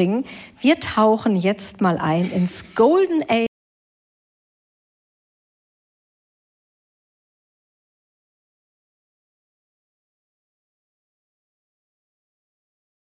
springen. Wir tauchen jetzt mal ein ins Golden Age